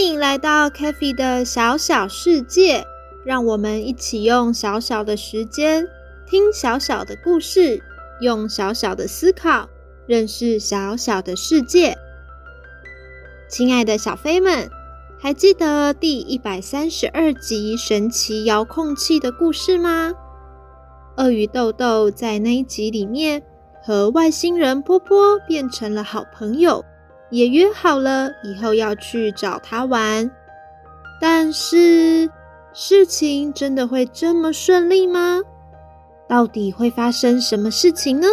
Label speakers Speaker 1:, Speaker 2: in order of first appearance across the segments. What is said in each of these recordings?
Speaker 1: 欢迎来到 CaFi 的小小世界，让我们一起用小小的时间听小小的故事，用小小的思考认识小小的世界。亲爱的小飞们，还记得第一百三十二集神奇遥控器的故事吗？鳄鱼豆豆在那一集里面和外星人波波变成了好朋友。也约好了以后要去找他玩，但是事情真的会这么顺利吗？到底会发生什么事情呢？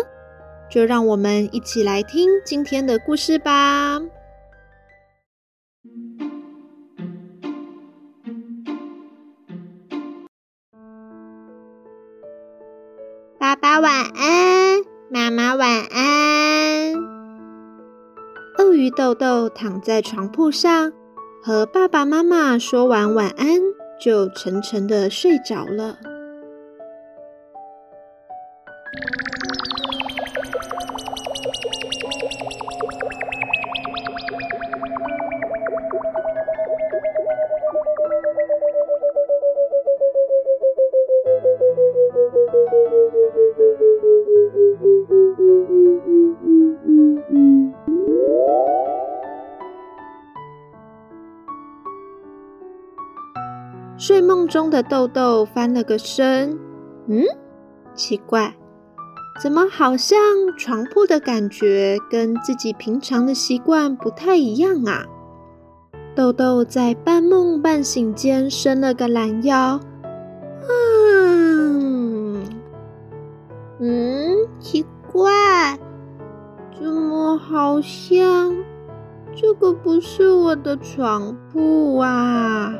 Speaker 1: 就让我们一起来听今天的故事吧。爸爸晚安，妈妈晚安。鳄鱼豆豆躺在床铺上，和爸爸妈妈说完晚安，就沉沉的睡着了。睡梦中的豆豆翻了个身，嗯，奇怪，怎么好像床铺的感觉跟自己平常的习惯不太一样啊？豆豆在半梦半醒间伸了个懒腰，嗯，嗯，奇怪，怎么好像这个不是我的床铺啊？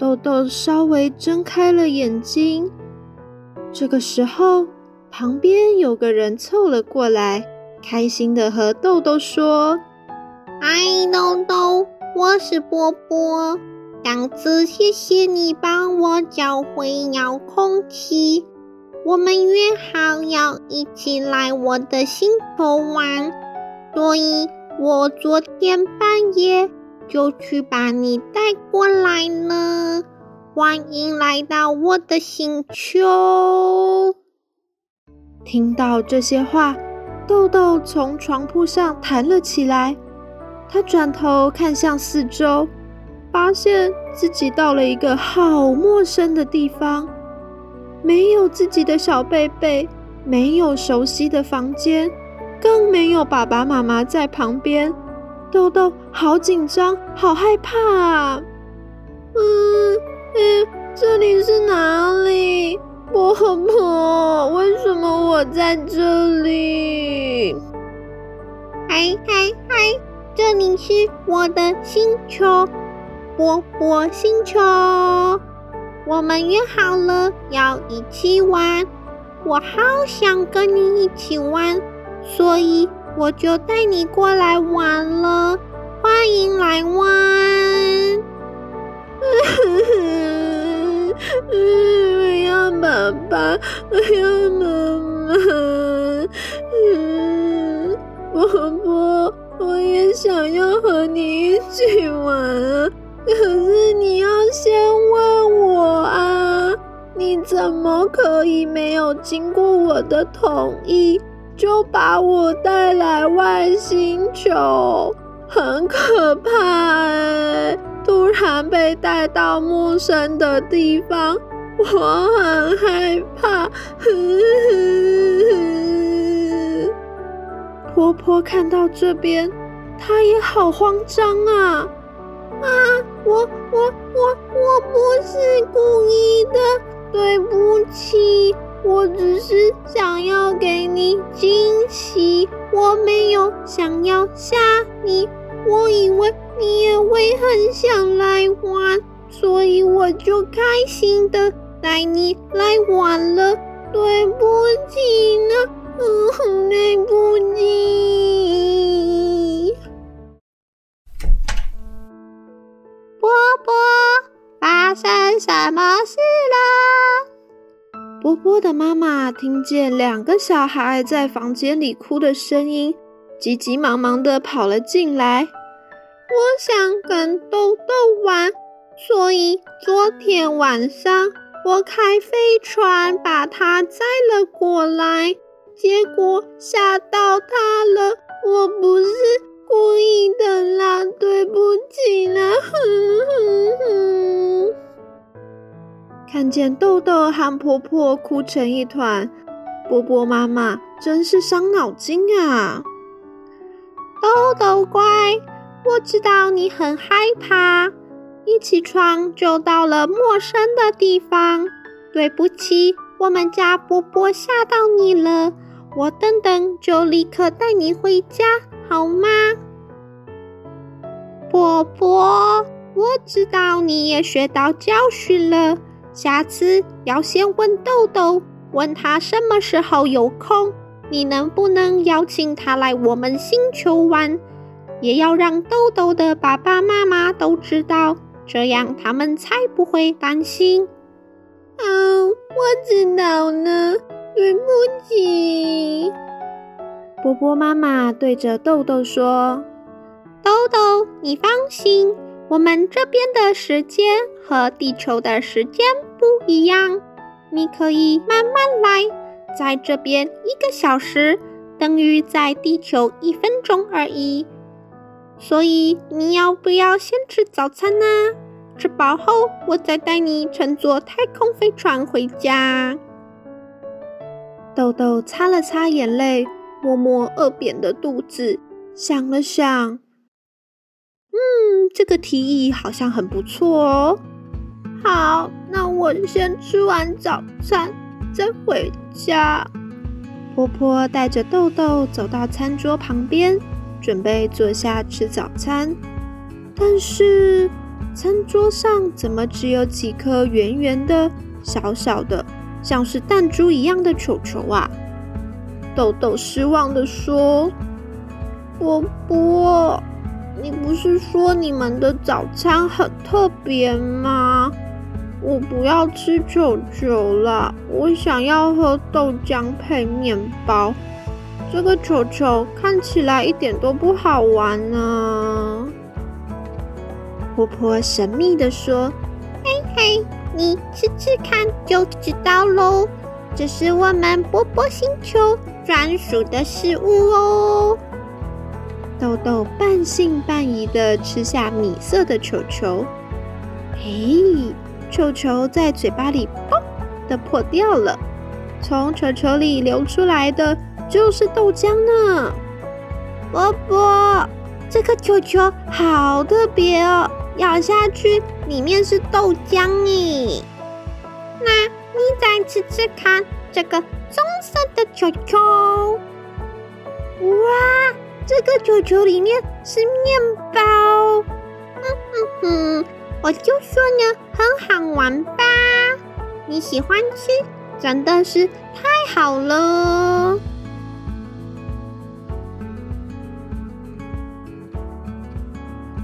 Speaker 1: 豆豆稍微睁开了眼睛，这个时候，旁边有个人凑了过来，开心的和豆豆说：“嗨，豆豆，我是波波。上次谢谢你帮我找回遥控器，我们约好要一起来我的星球玩，所以我昨天半夜。”就去把你带过来呢，欢迎来到我的星球。听到这些话，豆豆从床铺上弹了起来。他转头看向四周，发现自己到了一个好陌生的地方，没有自己的小贝贝，没有熟悉的房间，更没有爸爸妈妈在旁边。豆豆好紧张，好害怕啊！嗯嗯，这里是哪里？波波，为什么我在这里？嗨嗨嗨，这里是我的星球，波波星球。我们约好了要一起玩，我好想跟你一起玩，所以。我就带你过来玩了，欢迎来玩！我要爸爸，我要妈妈。嗯，伯伯，我也想要和你一起玩啊，可是你要先问我啊，你怎么可以没有经过我的同意？就把我带来外星球，很可怕哎！突然被带到陌生的地方，我很害怕。呵呵。波波看到这边，她也好慌张啊！啊，我我我我不是故意的，对不起，我只是想要给你惊喜，我没有想要吓你，我以为你也会很想来玩，所以我就开心的带你来玩了，对不起呢，嗯，对不起。波的妈妈听见两个小孩在房间里哭的声音，急急忙忙的跑了进来。我想跟豆豆玩，所以昨天晚上我开飞船把它载了过来，结果吓到它了。我不是。故意的啦，对不起啦，哼哼哼。看见豆豆和婆婆哭成一团，波波妈妈真是伤脑筋啊！豆豆乖，我知道你很害怕，一起床就到了陌生的地方。对不起，我们家波波吓到你了，我等等就立刻带你回家。好吗？波波，我知道你也学到教训了，下次要先问豆豆，问他什么时候有空，你能不能邀请他来我们星球玩？也要让豆豆的爸爸妈妈都知道，这样他们才不会担心。哦，我知道了，对不起。波波妈妈对着豆豆说：“豆豆，你放心，我们这边的时间和地球的时间不一样，你可以慢慢来。在这边一个小时等于在地球一分钟而已，所以你要不要先吃早餐呢？吃饱后，我再带你乘坐太空飞船回家。”豆豆擦了擦眼泪。摸摸饿扁的肚子，想了想，这个提议好像很不错哦。好，那我先吃完早餐再回家。波波带着豆豆走到餐桌旁边，准备坐下吃早餐。但是餐桌上怎么只有几颗圆圆的、小小的，像是弹珠一样的球球啊？豆豆失望地说：“波波，你不是说你们的早餐很特别吗？我不要吃球球了，我想要喝豆浆配面包。这个球球看起来一点都不好玩呢。”波波神秘地说：“嘿嘿，你吃吃看就知道喽。”这是我们波波星球专属的食物哦。豆豆半信半疑的吃下米色的球球，嘿，球球在嘴巴里砰的破掉了，从球球里流出来的就是豆浆呢。波波，这个球球好特别哦，咬下去里面是豆浆诶。那。你再吃吃看这个棕色的球球，哇，这个球球里面是面包，嗯哼哼，我就说呢，很好玩吧？你喜欢吃，真的是太好了。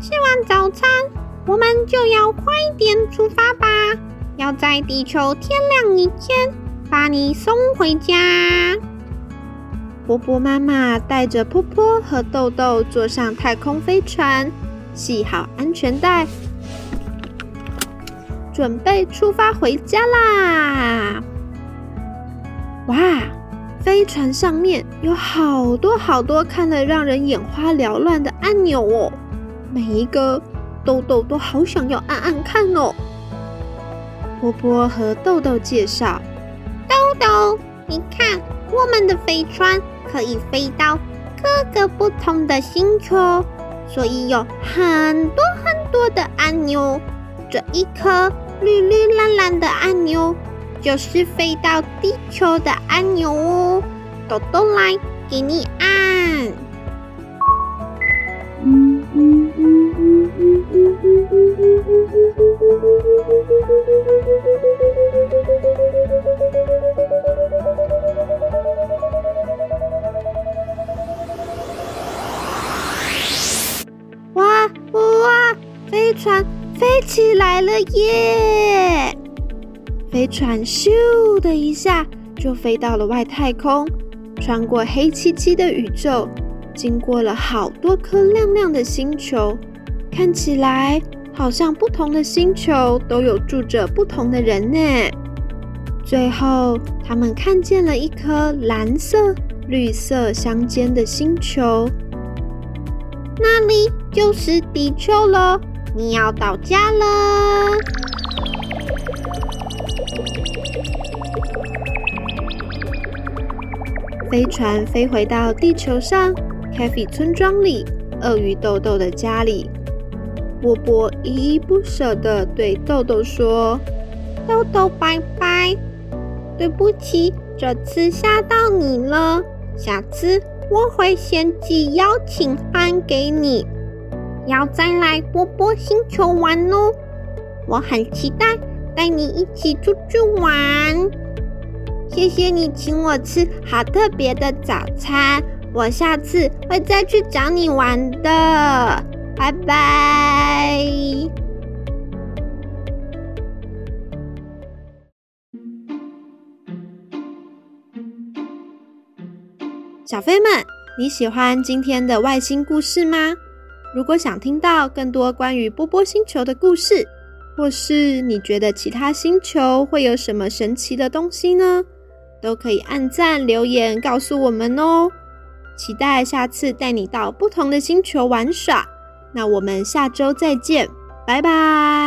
Speaker 1: 吃完早餐，我们就要快点出发吧。要在地球天亮以前把你送回家。波波妈妈带着波波和豆豆坐上太空飞船，系好安全带，准备出发回家啦！哇，飞船上面有好多好多看了让人眼花缭乱的按钮哦，每一个豆豆都好想要按按看哦。波波和豆豆介绍：“豆豆，你看，我们的飞船可以飞到各个不同的星球，所以有很多很多的按钮。这一颗绿绿蓝蓝的按钮，就是飞到地球的按钮哦。豆豆来，给你按。”咻的一下就飞到了外太空，穿过黑漆漆的宇宙。经过了好多颗亮亮的星球，看起来好像不同的星球都有住着不同的人呢。最后，他们看见了一颗蓝色、绿色相间的星球，那里就是地球了。你要到家了。飞船飞回到地球上。CaFi 村庄里，鳄鱼豆豆的家里，波波依依不舍地对豆豆说：“豆豆，拜拜，对不起，这次吓到你了。下次我会先寄邀请函给你，要再来波波星球玩哦。我很期待带你一起出去玩。谢谢你请我吃好特别的早餐。”我下次会再去找你玩的，拜拜。小飞们，你喜欢今天的外星故事吗？如果想听到更多关于波波星球的故事，或是你觉得其他星球会有什么神奇的东西呢？都可以按赞留言告诉我们哦。期待下次带你到不同的星球玩耍，那我们下周再见，拜拜。